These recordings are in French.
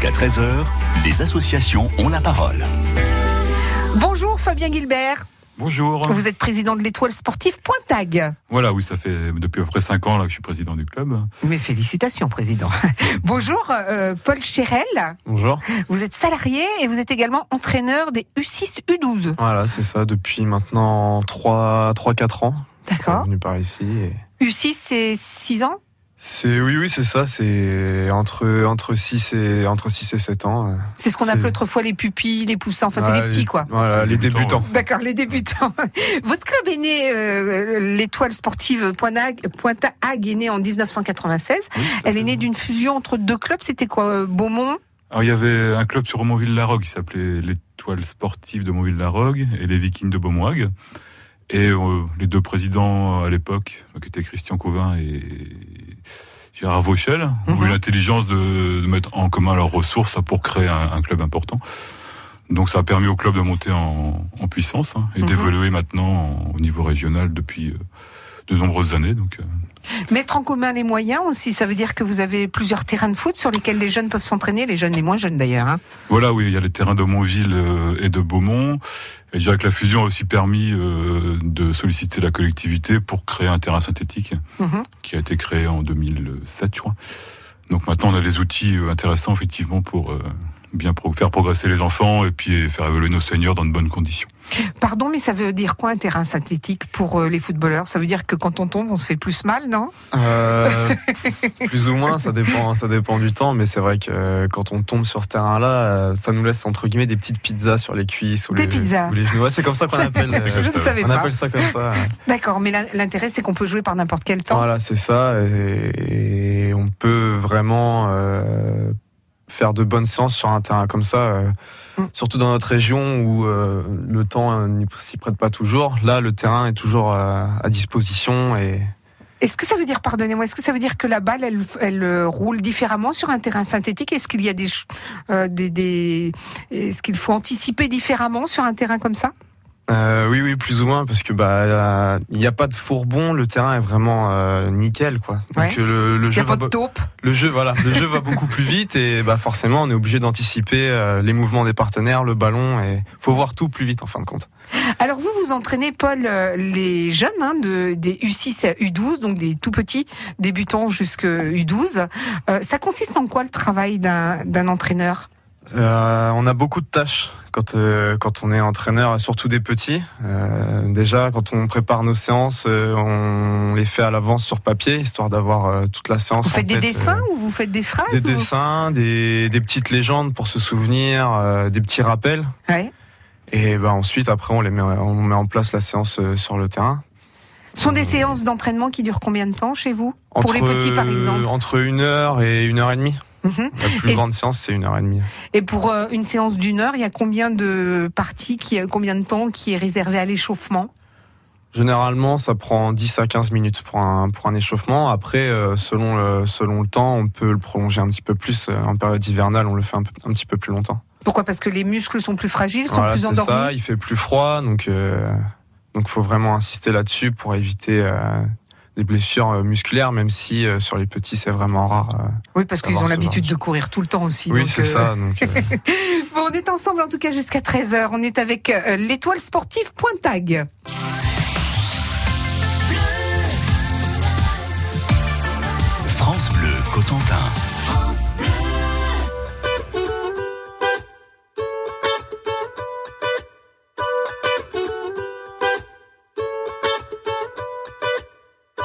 Jusqu'à 13h, les associations ont la parole. Bonjour Fabien Gilbert. Bonjour. Vous êtes président de l'étoile sportive Pointag. Voilà, oui, ça fait depuis à peu près 5 ans là, que je suis président du club. Mes félicitations, président. Bonjour, euh, Paul Chérel. Bonjour. Vous êtes salarié et vous êtes également entraîneur des U6, U12. Voilà, c'est ça, depuis maintenant 3-4 ans. Je suis D'accord. venu par ici. et- U6, c'est 6 ans C'est oui, oui, c'est ça. C'est entre entre 6 et entre 6 et 7 ans. euh. C'est ce qu'on appelait autrefois les pupilles, les poussins, enfin c'est les petits quoi. Voilà, les débutants. débutants. D'accord, les débutants. Votre club est né, euh, l'étoile sportive Pointag, Pointag est née en 1996. Oui, tout à Elle est née d'une fusion entre deux clubs. C'était quoi euh, Beaumont? Alors, il y avait un club sur Montville-la-Rogue qui s'appelait l'Étoile sportive de Montville-la-Rogue et les Vikings de Beaumoig. Et euh, les deux présidents à l'époque, euh, qui étaient Christian Covin et Gérard Vauchel, ont Mhm. eu l'intelligence de, de mettre en commun leurs ressources là, pour créer un, un club important. Donc ça a permis au club de monter en, en puissance hein, et Mhm. d'évoluer maintenant en- au niveau régional depuis euh, de nombreuses années. Donc, euh, Mettre en commun les moyens aussi, ça veut dire que vous avez plusieurs terrains de foot sur lesquels les jeunes peuvent s'entraîner, les jeunes les moins jeunes d'ailleurs. hein. Voilà, oui, il y a les terrains de Montville euh, et de Beaumont. Et je dirais que la fusion a aussi permis euh, de solliciter la collectivité pour créer un terrain synthétique Mhm. qui a été créé en 2007, je crois. Donc maintenant, on a des outils euh, intéressants, effectivement, pour bien faire progresser les enfants et puis faire évoluer nos seniors dans de bonnes conditions. Pardon, mais ça veut dire quoi un terrain synthétique pour euh, les footballeurs? Ça veut dire que quand on tombe, on se fait plus mal, non? Euh, plus ou moins, ça dépend, ça dépend du temps. Mais c'est vrai que euh, quand on tombe sur ce terrain-là, ça nous laisse entre guillemets des petites pizzas sur les cuisses ou Des les, pizzas. ou les genoux. Ouais, c'est comme ça qu'on appelle. Je ne savais on pas. appelle ça comme ça. D'accord, mais l'in- l'intérêt c'est qu'on peut jouer par n'importe quel temps. Voilà, c'est ça. Et, et on peut vraiment euh, faire de bonnes séances sur un terrain comme ça. euh, Mm. Surtout dans notre région où euh, le temps euh, n'y s'y prête pas toujours. Là, le terrain est toujours euh, à disposition et Est-ce que ça veut dire, pardonnez-moi, est-ce que ça veut dire que la balle, elle, elle roule différemment sur un terrain synthétique? Est-ce qu'il y a euh, des, des- est-ce qu'il faut anticiper différemment sur un terrain comme ça? Euh, oui, oui, plus ou moins, parce que bah il n'y a pas de fourbon, le terrain est vraiment euh, nickel, quoi. Donc Ouais. le, jeu a pas va, de taupe le jeu, voilà, le jeu va beaucoup plus vite et bah forcément on est obligé d'anticiper euh, les mouvements des partenaires, le ballon et faut voir tout plus vite en fin de compte. Alors vous, vous entraînez, Paul, les jeunes hein, de, des U6 à U12, donc des tout petits débutants jusqu'à U12. Euh, ça consiste en quoi le travail d'un d'un entraîneur? Euh, on a beaucoup de tâches quand euh, quand on est entraîneur, surtout des petits. Euh, déjà, quand on prépare nos séances, euh, on les fait à l'avance sur papier, histoire d'avoir toute la séance. Vous en faites des tête, dessins ou vous faites des phrases des ou- dessins, des, des petites légendes pour se souvenir, des petits rappels. Ouais. Et ben ensuite, après, on les met, on met en place la séance sur le terrain. Ce sont des séances d'entraînement qui durent combien de temps chez vous? Pour les petits, par exemple Entre une heure et une heure et demie. Mhm. La plus Et grande séance, c'est une heure et demie. Et pour euh, une séance d'une heure, il y a combien de parties, qui, combien de temps qui est réservé à l'échauffement? Généralement, ça prend 10 à 15 minutes pour un, pour un échauffement. Après, euh, selon, le, selon le temps, on peut le prolonger un petit peu plus. Euh, En période hivernale, on le fait un, peu- un petit peu plus longtemps. Pourquoi? Parce que les muscles sont plus fragiles, sont Voilà, plus c'est endormis? Ça. Il fait plus froid, donc euh, donc faut vraiment insister là-dessus pour éviter euh, des blessures euh, musculaires, même si euh, sur les petits c'est vraiment rare. euh. Oui, parce qu'ils ont l'habitude de courir tout le temps aussi. Oui, c'est euh, ça. Donc, euh, Bon, on est ensemble en tout cas jusqu'à 13h. On est avec euh, l'étoile sportive Pointag. France Bleu Cotentin.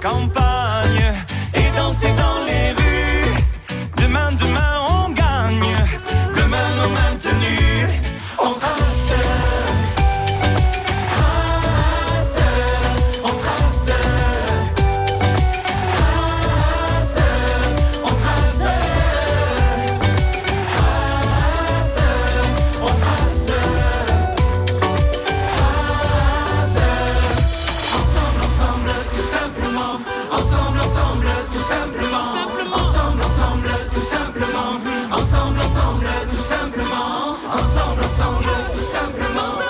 Chanter Ensemble, tout simplement.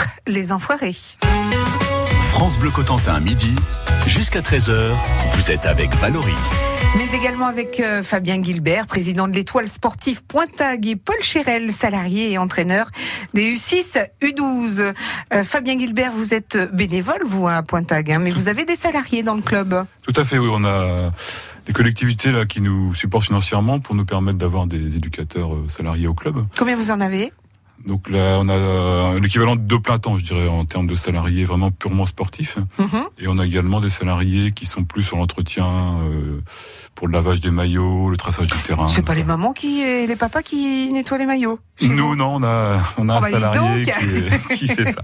Titre, Les Enfoirés. France Bleu Cotentin, midi, jusqu'à 13h, vous êtes avec Valoris. Mais également avec euh, Fabien Gilbert, président de l'étoile sportive Pointag et Paul Chérel, salarié et entraîneur des U6, U12. Euh, Fabien Gilbert, vous êtes bénévole, vous, à Pointag, hein, mais vous avez des salariés dans le club. Tout à fait, oui. On a les collectivités là qui nous supportent financièrement pour nous permettre d'avoir des éducateurs euh, salariés au club. Combien vous en avez? Donc là, on a euh, l'équivalent de deux plein temps, je dirais, en termes de salariés vraiment purement sportifs. Mhm. Et on a également des salariés qui sont plus sur l'entretien, euh, pour le lavage des maillots, le traçage du terrain. C'est pas les mamans qui et les papas qui nettoient les maillots. Nous, non, on a, on a Oh un bah, salarié donc. qui, qui fait ça.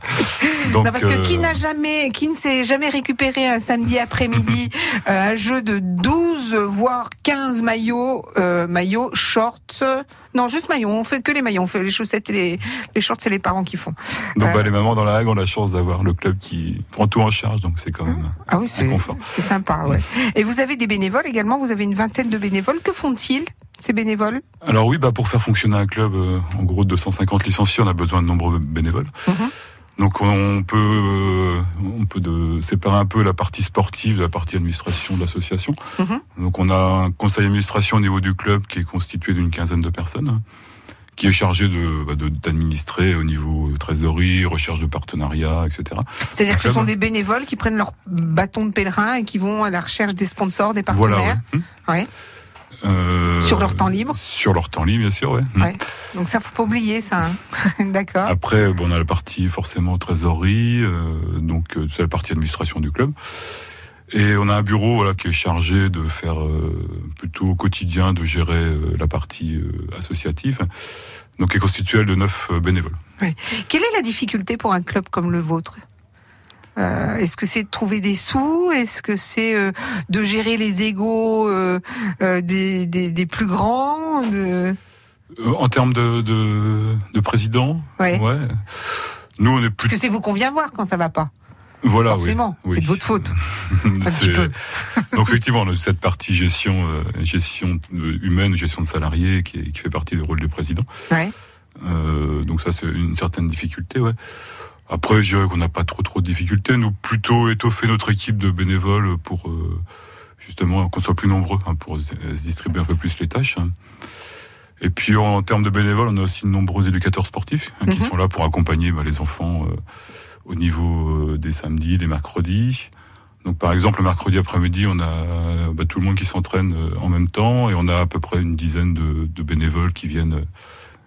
Donc, non, parce que euh, qui n'a jamais, qui ne s'est jamais récupéré un samedi après-midi euh, un jeu de 12 voire 15 maillots, euh, maillots, shorts, euh, non juste maillots. On fait que les maillots, on fait les chaussettes et les, les shorts, c'est les parents qui font. Donc, Euh, bah, les mamans dans la Hague ont la chance d'avoir le club qui prend tout en charge, donc c'est quand même. Ah oui, un c'est confort. c'est sympa, ouais. Et vous avez des bénévoles également. Vous avez une vingtaine de bénévoles. Que font-ils? Ces bénévoles Alors oui, bah pour faire fonctionner un club, euh, en gros de 250 licenciés, on a besoin de nombreux bénévoles. Mhm. Donc on peut, euh, on peut de, séparer un peu la partie sportive de la partie administration de l'association. Mhm. Donc on a un conseil d'administration au niveau du club qui est constitué d'une quinzaine de personnes, hein, qui est chargé de bah, de- d'administrer au niveau trésorerie, recherche de partenariats, etc. C'est-à-dire que ce sont des bénévoles qui prennent leur bâton de pèlerin et qui vont à la recherche des sponsors, des Voilà. partenaires. ouais. Hmm. Ouais. Euh, Sur leur temps libre Sur leur temps libre, bien sûr, ouais. Hmm. Ouais. Donc ça, faut pas oublier ça. hein. D'accord. Après, bon, on a la partie forcément trésorerie, euh, donc euh, c'est la partie administration du club. Et on a un bureau voilà, qui est chargé de faire euh, plutôt au quotidien, de gérer la partie associative, donc qui est constituée de neuf bénévoles. Quelle est la difficulté pour un club comme le vôtre? Euh, Est-ce que c'est de trouver des sous? Est-ce que c'est euh, de gérer les égaux euh, des, des, des plus grands de... En termes de, de, de président, Ouais. Nous, on est Parce plus. que c'est vous qu'on vient voir quand ça va pas. Voilà, Forcément, oui. c'est de votre faute. Donc effectivement, on a cette partie gestion, euh, gestion humaine, gestion de salariés, qui, est- qui fait partie du rôle du président. Ouais. Euh, donc ça, c'est une certaine difficulté, ouais. Après, je dirais qu'on n'a pas trop trop de difficultés. Nous, plutôt étoffer notre équipe de bénévoles pour euh, justement qu'on soit plus nombreux, hein, pour se distribuer un peu plus les tâches. hein. Et puis en termes de bénévoles, on a aussi de nombreux éducateurs sportifs hein, qui Mhm. sont là pour accompagner bah, les enfants euh, au niveau euh, des samedis, des mercredis. Donc par exemple, le mercredi après-midi, on a bah, tout le monde qui s'entraîne euh, en même temps et on a à peu près une dizaine de, de bénévoles qui viennent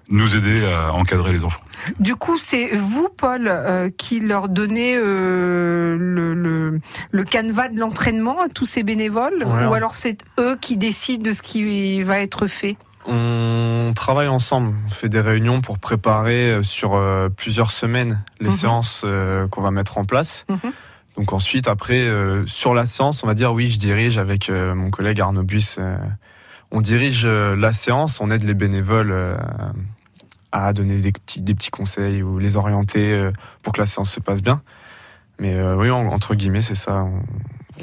nous aider à encadrer les enfants. Du coup, c'est vous, Paul, euh, qui leur donnez euh, le, le, le canevas de l'entraînement à tous ces bénévoles Ouais, Ou alors c'est eux qui décident de ce qui va être fait? On travaille ensemble, on fait des réunions pour préparer euh, sur euh, plusieurs semaines les Mhm. séances euh, qu'on va mettre en place. Mhm. Donc ensuite, après, euh, sur la séance, on va dire oui, je dirige avec euh, mon collègue Arnaud Buis. euh, on dirige euh, la séance, on aide les bénévoles euh, à donner des petits, des petits conseils ou les orienter euh, pour que la séance se passe bien. Mais euh, oui, en- entre guillemets, c'est ça. On,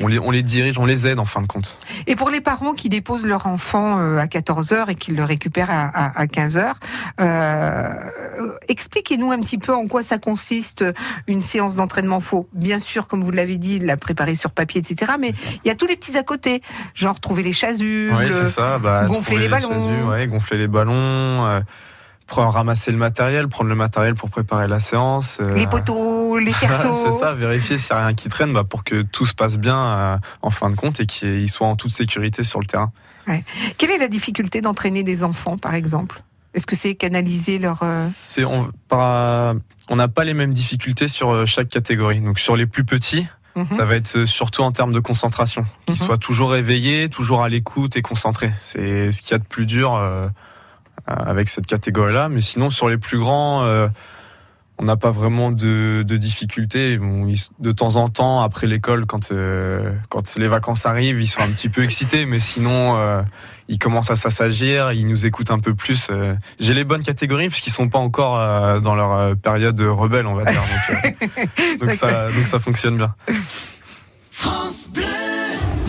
on les, on les dirige, on les aide en fin de compte. Et pour les parents qui déposent leur enfant euh, à 14 heures et qui le récupèrent à, à, à 15 heures, euh, expliquez-nous un petit peu en quoi ça consiste une séance d'entraînement faux. Bien sûr, comme vous l'avez dit, la préparer sur papier, etc. Mais il y a tous les petits à côté, genre trouver les chasubles. Oui, ça. Bah, gonfler trouver les ballons. chasubles, ouais, gonfler les ballons, ramasser le matériel, prendre le matériel pour préparer la séance. euh, Les poteaux, les cerceaux. c'est ça, vérifier s'il n'y a rien qui traîne bah, pour que tout se passe bien euh, en fin de compte et qu'ils soient en toute sécurité sur le terrain. Quelle est la difficulté d'entraîner des enfants, par exemple? Est-ce que c'est canaliser leur... euh, on n'a pas les mêmes difficultés sur chaque catégorie. Donc sur les plus petits, mhm. ça va être surtout en termes de concentration, qu'ils Mhm. soient toujours éveillés, toujours à l'écoute et concentrés. C'est ce qu'il y a de plus dur avec cette catégorie-là. Mais sinon, sur les plus grands, euh, on n'a pas vraiment de, de difficultés. Bon, ils- de temps en temps, après l'école, quand euh, quand les vacances arrivent, ils sont un petit peu excités, mais sinon. euh, ils commencent à s'assagir, ils nous écoutent un peu plus. euh. J'ai les bonnes catégories puisqu'ils sont pas encore euh, dans leur euh, période rebelle, on va dire. Donc, euh, donc ça, donc ça fonctionne bien.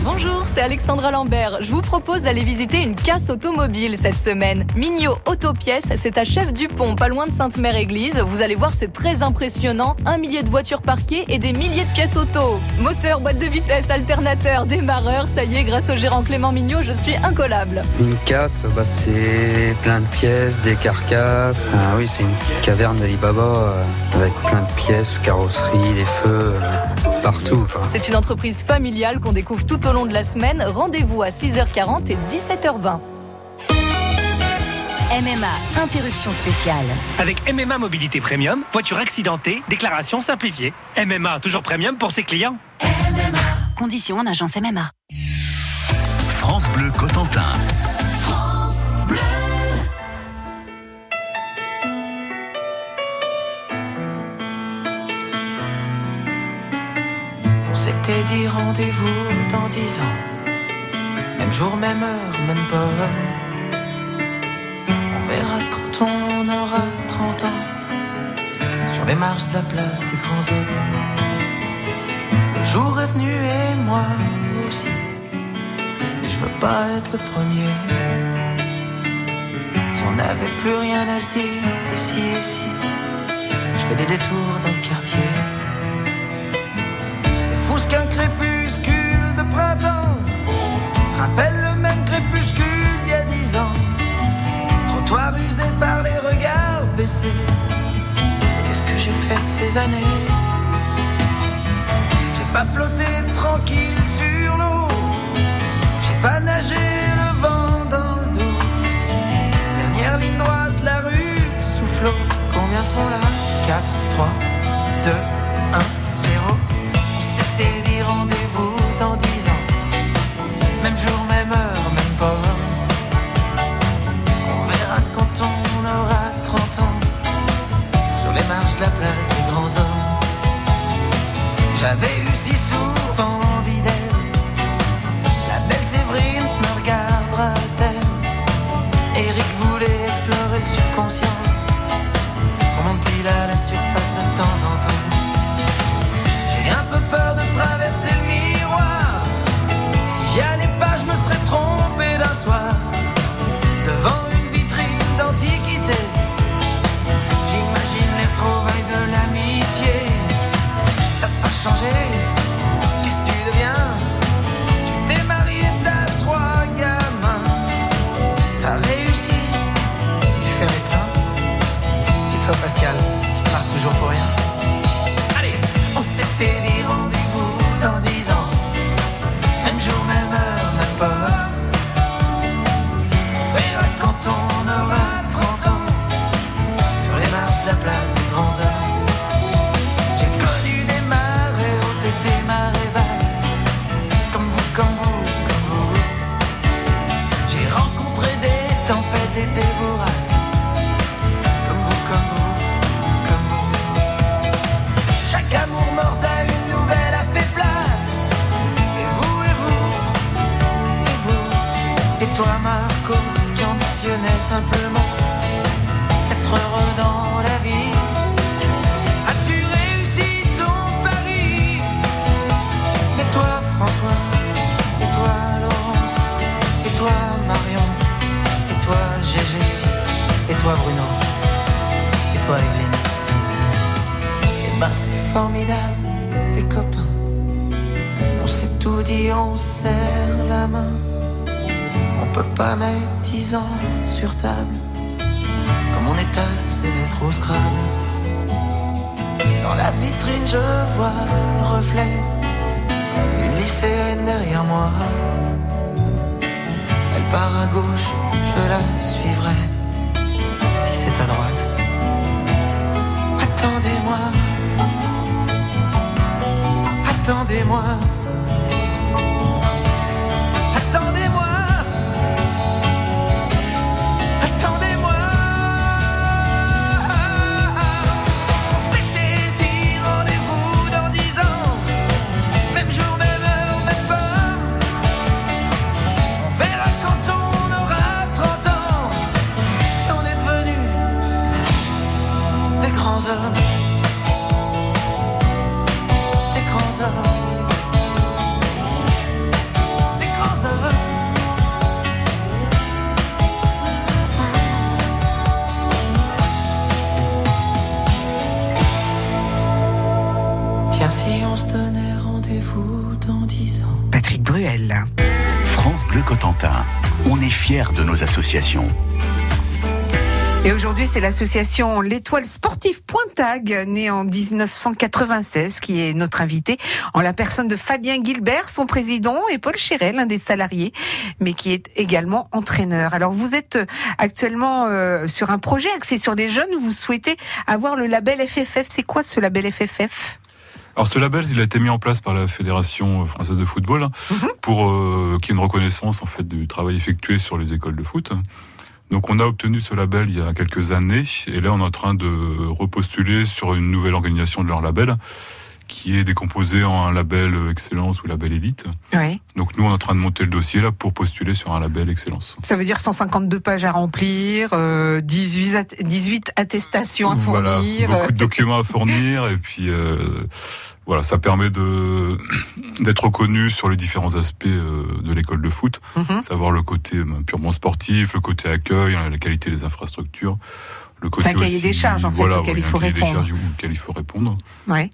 Bonjour, c'est Alexandra Lambert. Je vous propose d'aller visiter une casse automobile cette semaine. Mignot Autopièces, c'est à Chef Dupont, pas loin de Sainte-Mère-Église. Vous allez voir, c'est très impressionnant. Un millier de voitures parquées et des milliers de pièces auto. Moteur, boîte de vitesse, alternateur, démarreur. Ça y est, grâce au gérant Clément Mignot, je suis incollable. Une casse, bah, c'est plein de pièces, des carcasses. Ah oui, c'est une caverne d'Alibaba euh, avec plein de pièces, carrosserie, des feux, euh, partout. C'est une entreprise familiale qu'on découvre tout au long de la semaine. Rendez-vous à 6h40 et 17h20. MMA, interruption spéciale. Avec MMA Mobilité Premium, voiture accidentée, déclaration simplifiée. MMA, toujours premium pour ses clients. Conditions en agence MMA. France Bleu Cotentin. On s'était dit rendez-vous dans dix ans. Même jour, même heure, même pomme. On verra quand on aura 30 ans. Sur les marches de la place des grands hommes. Le jour est venu et moi aussi. Et je veux pas être le premier. Si on n'avait plus rien à se dire, ici, ici. Je fais des détours dans le quartier. C'est fou ce qu'un printemps rappelle le même crépuscule d'il y a dix ans. Trottoir usé par les regards baissés. Qu'est-ce que j'ai fait de ces années? J'ai pas flotté tranquille sur l'eau. J'ai pas nagé le vent dans le dos. Dernière ligne droite, la rue soufflot. Combien seront là? 4, 3, 2, qu'est-ce que tu deviens? Tu t'es marié, t'as trois gamins. T'as réussi, tu fais médecin. Et toi, Pascal, je pars toujours pour rien. Sur table. Comme on étale ses lettres au Scrabble. Dans la vitrine, je vois le reflet d'une lycéenne derrière moi. Elle part à gauche, je la suivrai. Si c'est à droite. Attendez-moi. Attendez-moi. Nos associations. Et aujourd'hui, c'est l'association L'Étoile Sportive Pointag, née en 1996, qui est notre invité, en la personne de Fabien Gilbert, son président, et Paul Chérel, l'un des salariés, mais qui est également entraîneur. Alors, vous êtes actuellement euh, sur un projet axé sur les jeunes. Vous souhaitez avoir le label FFF. C'est quoi ce label FFF Alors ce label, il a été mis en place par la Fédération française de football hein, pour euh, qu'il y ait une reconnaissance en fait du travail effectué sur les écoles de foot. Donc on a obtenu ce label il y a quelques années et là on est en train de repostuler sur une nouvelle organisation de leur label qui est décomposé en un label excellence ou label élite. Oui. Donc nous on est en train de monter le dossier là pour postuler sur un label excellence. Ça veut dire 152 pages à remplir, euh, 18, at- 18 attestations à Voilà, fournir. beaucoup de documents à fournir et puis euh, voilà, ça permet de d'être reconnu sur les différents aspects euh, de l'école de foot, Mhm. savoir le côté euh, purement sportif, le côté accueil, hein, la qualité des infrastructures, C'est un cahier aussi- des charges, en fait, voilà, auquel il faut un cahier des répondre. charges auquel il faut répondre, Ouais.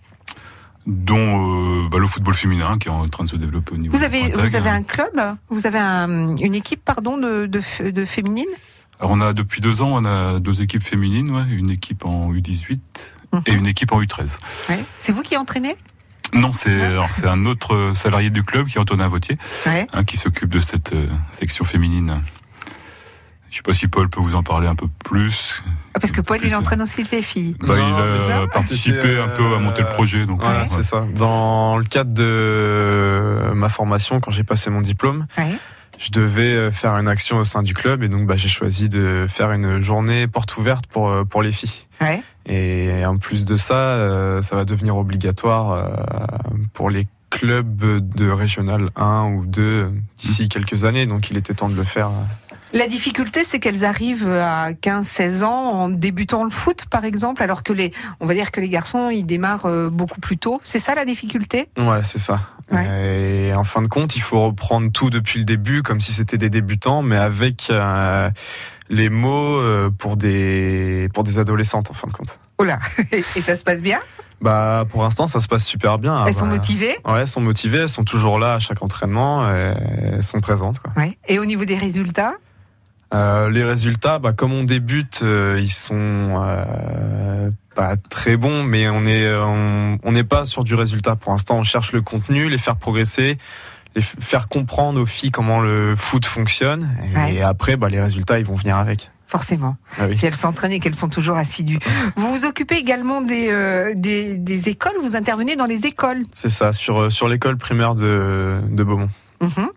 Dont euh, bah, le football féminin qui est en train de se développer au niveau. Vous avez, vous avez un club, vous avez un- une équipe, pardon, de, de, féminine? Alors on a depuis deux ans, on a deux équipes féminines, ouais, une équipe en U18 Mhm. et une équipe en U13. Ouais. C'est vous qui entraînez? Non, c'est un autre salarié du club qui est Antonin Vautier, Ouais. hein, qui s'occupe de cette euh, section féminine. Je sais pas si Paul peut vous en parler un peu plus. Ah, Parce que Paul, Plus, il euh, entraîne aussi des filles. Bah, il ça, a participé un peu à monter le euh, projet, donc Voilà, ouais. c'est ça. Dans le cadre de ma formation, quand j'ai passé mon diplôme, Ouais. je devais euh, faire une action au sein du club et donc bah, j'ai choisi de faire une journée porte ouverte pour, euh, pour les filles. Ouais. Et en plus de ça, euh, ça va devenir obligatoire euh, pour les clubs de régional 1 ou 2 d'ici quelques années. Donc il était temps de le faire. La difficulté, c'est qu'elles arrivent à 15-16 ans en débutant le foot, par exemple, alors que les, on va dire que les garçons, ils démarrent euh, beaucoup plus tôt. C'est ça la difficulté? Ouais, c'est ça. Et en fin de compte, il faut reprendre tout depuis le début, comme si c'était des débutants, mais avec euh, les mots euh, pour des pour des adolescentes, en fin de compte. Oh là Et ça se passe bien? Bah, pour l'instant, ça se passe super bien. Elles sont bah, motivées? Ouais, elles sont motivées, elles sont toujours là à chaque entraînement, et elles sont présentes. Quoi. Ouais. Et au niveau des résultats? Euh, les résultats, bah, comme on débute, euh, ils sont euh, pas très bons, mais on est on on n'est pas sur du résultat pour l'instant. On cherche le contenu, les faire progresser, les faire comprendre aux filles comment le foot fonctionne, et, Ouais. après, bah, les résultats, ils vont venir avec. Forcément. Ah oui. Si elles s'entraînent et qu'elles sont toujours assidues. Vous vous occupez également des, euh, des, des écoles, vous intervenez dans les écoles? C'est ça, sur euh, sur l'école primaire de de Beaumont. Mhm.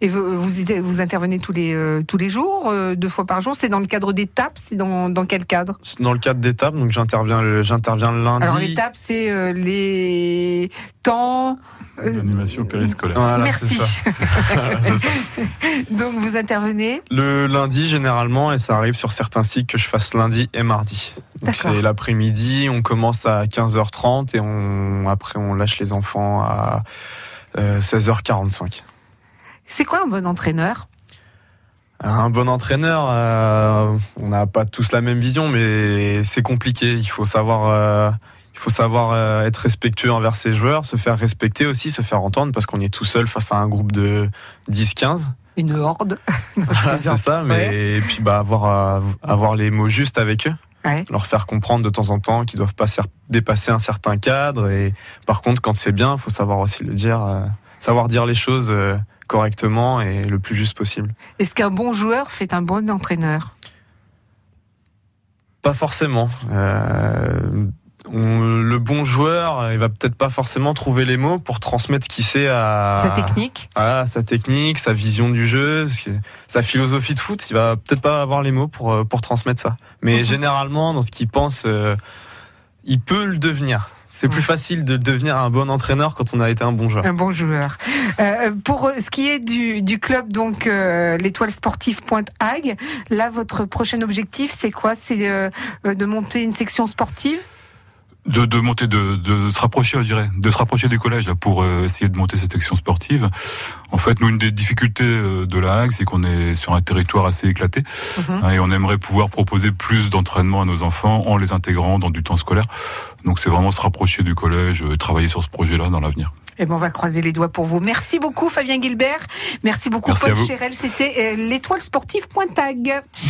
Et vous, vous, y- vous intervenez tous les, euh, tous les jours, euh, deux fois par jour. C'est dans le cadre d'étapes C'est dans, dans quel cadre? Dans le cadre d'étapes, donc j'interviens le j'interviens le lundi. Alors l'étape, c'est euh, les temps. L'animation périscolaire. Voilà, Merci. c'est ça. C'est ça. Donc vous intervenez? Le lundi généralement, et ça arrive sur certains cycles que je fasse lundi et mardi. Donc D'accord. c'est l'après-midi, on commence à 15h30 et on, après on lâche les enfants à euh, 16h45. C'est quoi un bon entraîneur? Un bon entraîneur, euh, on n'a pas tous la même vision, mais c'est compliqué. Il faut savoir, euh, il faut savoir euh, être respectueux envers ses joueurs, se faire respecter aussi, se faire entendre, parce qu'on est tout seul face à un groupe de 10-15. Une horde. Voilà, c'est ça, mais Ouais. et puis bah avoir avoir les mots justes avec eux, Ouais. leur faire comprendre de temps en temps qu'ils doivent pas ser- dépasser un certain cadre. Et par contre, quand c'est bien, faut savoir aussi le dire, savoir dire les choses correctement et le plus juste possible. Est-ce qu'un bon joueur fait un bon entraîneur? Pas forcément. Euh, on- le bon joueur, il va peut-être pas forcément trouver les mots pour transmettre ce qu'il sait à Sa technique? Voilà, sa technique, sa vision du jeu, qui- sa philosophie de foot. Il va peut-être pas avoir les mots pour euh, pour transmettre ça. Mais Mhm. généralement, dans ce qu'il pense, euh, il peut le devenir. C'est plus facile de devenir un bon entraîneur quand on a été un bon joueur. Un bon joueur. Euh, pour ce qui est du, du club, donc euh, l'étoile sportive Pointe Hague, là, votre prochain objectif, c'est quoi? C'est euh, euh, de monter une section sportive? De, de monter, de, de se rapprocher, je dirais, de se rapprocher du collège là, pour euh, essayer de monter cette section sportive. En fait, nous, une des difficultés euh, de la Hague, c'est qu'on est sur un territoire assez éclaté Mhm. hein, et on aimerait pouvoir proposer plus d'entraînement à nos enfants en les intégrant dans du temps scolaire. Donc, c'est vraiment se rapprocher du collège, euh, travailler sur ce projet-là dans l'avenir. Eh ben, on va croiser les doigts pour vous. Merci beaucoup, Fabien Gilbert. Merci beaucoup, Merci Paul. Chérel. C'était l'étoile sportive.